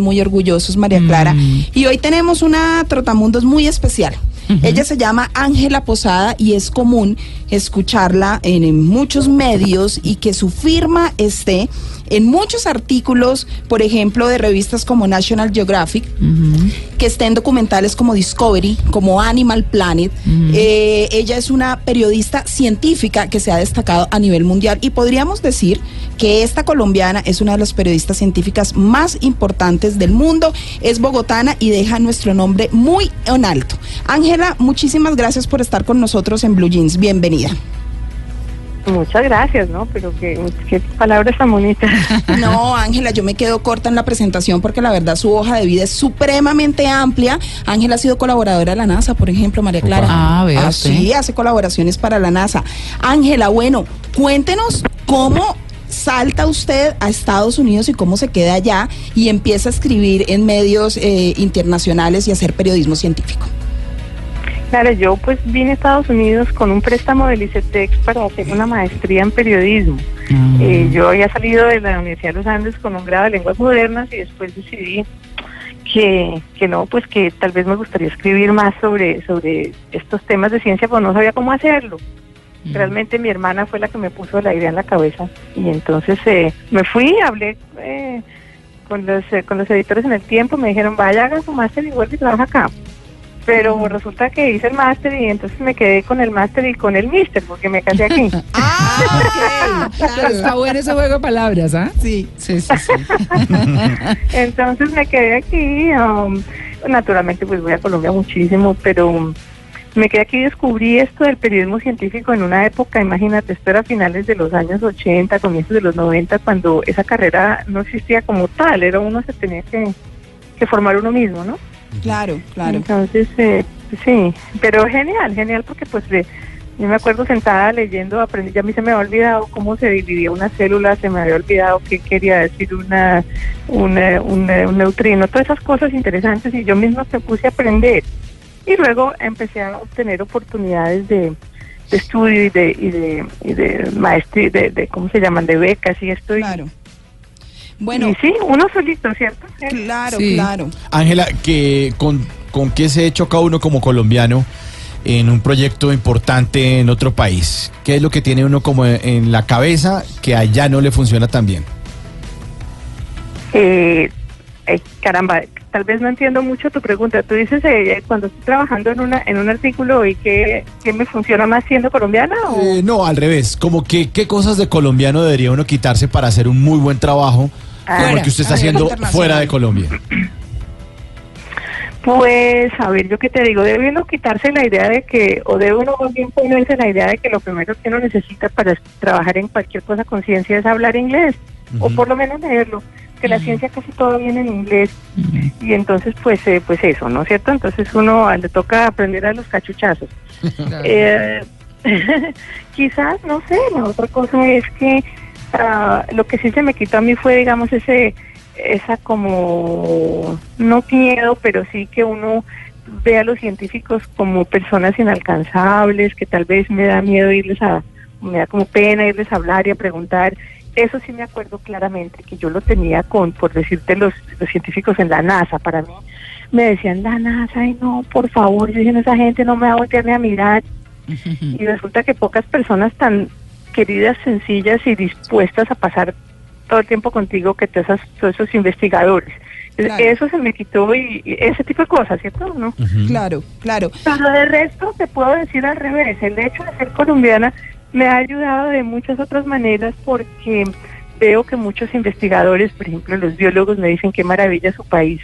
muy orgullosos, María Clara. Mm. Y hoy tenemos una trotamundos muy especial. Ella se llama Ángela Posada y es común escucharla en, en muchos medios y que su firma esté en muchos artículos, por ejemplo, de revistas como National Geographic, que esté en documentales como Discovery, como Animal Planet. Eh, ella es una periodista científica que se ha destacado a nivel mundial y podríamos decir que esta colombiana es una de las periodistas científicas más importantes del mundo, es bogotana y deja nuestro nombre muy en alto. Ángela, muchísimas gracias por estar con nosotros en Blue Jeans. Bienvenida. Muchas gracias, ¿no? Pero qué, qué palabras tan bonitas. No, Ángela, yo me quedo corta en la presentación porque la verdad su hoja de vida es supremamente amplia. Ángela ha sido colaboradora de la NASA, por ejemplo, María Clara. Ah, vea usted. sí, hace colaboraciones para la NASA. Ángela, bueno, cuéntenos cómo salta usted a Estados Unidos y cómo se queda allá y empieza a escribir en medios eh, internacionales y hacer periodismo científico. Claro, yo pues vine a Estados Unidos con un préstamo del ICETEX para hacer una maestría en periodismo. Mm. Eh, yo había salido de la Universidad de los Andes con un grado de lenguas modernas y después decidí que, que no, pues que tal vez me gustaría escribir más sobre, sobre estos temas de ciencia, pero no sabía cómo hacerlo. Realmente mi hermana fue la que me puso la idea en la cabeza y entonces eh, me fui, hablé eh, con los eh, con los editores en el tiempo, me dijeron vaya haga su máster y vuelve y trabaja acá. Pero resulta que hice el máster y entonces me quedé con el máster y con el mister porque me casé aquí. Ah, Pero está bueno ese juego de palabras, ¿ah? Sí. Sí, sí, sí. Entonces me quedé aquí. um, naturalmente, pues voy a Colombia muchísimo, pero um, me quedé aquí y descubrí esto del periodismo científico en una época, imagínate, esto era a finales de los años 80, comienzos de los 90, cuando esa carrera no existía como tal, era uno se tenía que, que formar uno mismo, ¿no? Claro, claro. Entonces, eh, sí, pero genial, genial porque pues de- yo me acuerdo sentada leyendo, aprendí, ya a mí se me había olvidado cómo se dividía una célula, se me había olvidado qué quería decir una, una- una- un neutrino, todas esas cosas interesantes y yo misma me puse a aprender. Y luego empecé a obtener oportunidades de, de estudio y de, y de, y de maestría, de, de, ¿cómo se llaman?, de becas y esto. y- Claro. Bueno, y sí, uno solito, ¿cierto? claro, Sí. claro. Ángela, que con, ¿con qué se choca uno como colombiano en un proyecto importante en otro país? ¿Qué es lo que tiene uno como en, la cabeza que allá no le funciona tan bien? Eh, eh, caramba, tal vez no entiendo mucho tu pregunta. Tú dices eh, cuando estoy trabajando en una en un artículo y que, que me funciona más siendo colombiana o Eh, no, al revés. Como que qué cosas de colombiano debería uno quitarse para hacer un muy buen trabajo Ah, como el que usted está a nivel haciendo fuera de Colombia. pues a ver yo qué te digo debe uno quitarse la idea de que o debe uno más bien ponerse la idea de que lo primero que uno necesita para trabajar en cualquier cosa con ciencia es hablar inglés o por lo menos leerlo que la ciencia casi todo viene en inglés. Y entonces pues eh, pues eso no es cierto entonces uno ah, le toca aprender a los cachuchazos. Eh, quizás, no sé, la otra cosa es que ah, lo que sí se me quitó a mí fue, digamos, ese, esa como, no miedo, pero sí que uno ve a los científicos como personas inalcanzables, que tal vez me da miedo irles a, me da como pena irles a hablar y a preguntar. Eso sí me acuerdo claramente que yo lo tenía con, por decirte, los, los científicos en la NASA. Para mí me decían, la NASA, ay no, por favor, yo dije, "No, esa gente no me va a voltear ni a mirar. Y resulta que pocas personas tan queridas, sencillas y dispuestas a pasar todo el tiempo contigo que te esas, todos esos investigadores. Claro. Eso se me quitó y, y ese tipo de cosas, ¿cierto? ¿No? Claro, claro. Pero de resto te puedo decir al revés, el hecho de ser colombiana me ha ayudado de muchas otras maneras porque veo que muchos investigadores, por ejemplo los biólogos me dicen qué maravilla su país,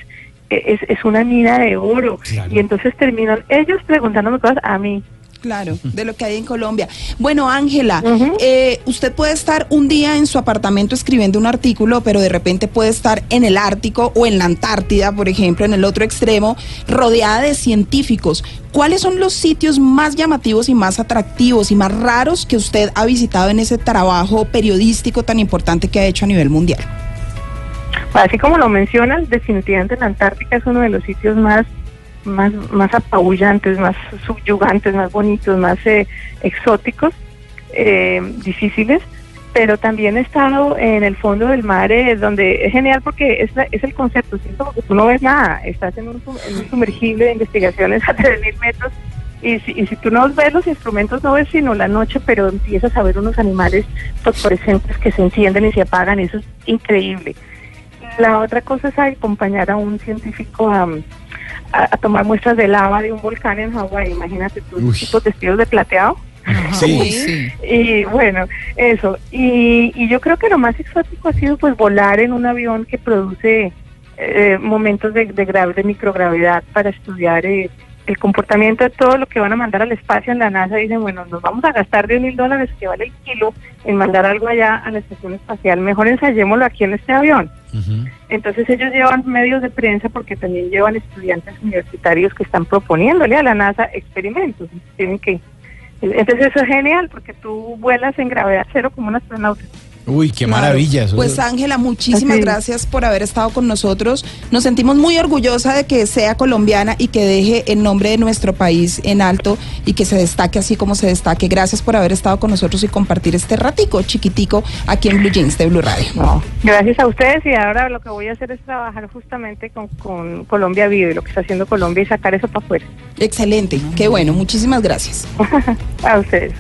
E- es, es una mina de oro Claro. y entonces terminan ellos preguntándome cosas a mí. Claro, de lo que hay en Colombia. Bueno, Ángela, eh, usted puede estar un día en su apartamento escribiendo un artículo, pero de repente puede estar en el Ártico o en la Antártida, por ejemplo, en el otro extremo, rodeada de científicos. ¿Cuáles son los sitios más llamativos y más atractivos y más raros que usted ha visitado en ese trabajo periodístico tan importante que ha hecho a nivel mundial? Así como lo mencionas, definitivamente la Antártica es uno de los sitios más más más apabullantes, más subyugantes, más bonitos, más eh, exóticos, eh, difíciles. pero también he estado en el fondo del mar, eh, donde es genial porque es, la- es el concepto, ¿cierto? Porque tú no ves nada, estás en un, sumergible de investigaciones a 3.000 metros y si, y si tú no ves los instrumentos, no ves sino la noche, pero empiezas a ver unos animales fosforescentes que se encienden y se apagan, eso es increíble. La otra cosa es acompañar a un científico a, a- a tomar muestras de lava de un volcán en Hawái, imagínate tú, Uy. tipos vestidos de plateado. Sí. Sí. Y bueno, eso. Y, y yo creo que lo más exótico ha sido pues volar en un avión que produce eh, momentos de, de, gra- de microgravedad para estudiar eh, el comportamiento de todo lo que van a mandar al espacio en la NASA. Dicen, bueno, nos vamos a gastar 10 mil dólares que vale el kilo en mandar algo allá a la estación espacial. Mejor ensayémoslo aquí en este avión. Entonces ellos llevan medios de prensa porque también llevan estudiantes universitarios que están proponiéndole a la NASA experimentos. Tienen que entonces eso es genial porque tú vuelas en gravedad cero como un astronauta. Uy, qué Claro. maravilla. eso. Pues Ángela, muchísimas gracias por haber estado con nosotros. Nos sentimos muy orgullosa de que sea colombiana y que deje el nombre de nuestro país en alto y que se destaque así como se destaque. Gracias por haber estado con nosotros y compartir este ratico chiquitico aquí en Blue Jeans de Blue Radio. No, gracias a ustedes y ahora lo que voy a hacer es trabajar justamente con, con Colombia Vive, lo que está haciendo Colombia y sacar eso para afuera. Excelente, qué bueno, muchísimas gracias. a ustedes.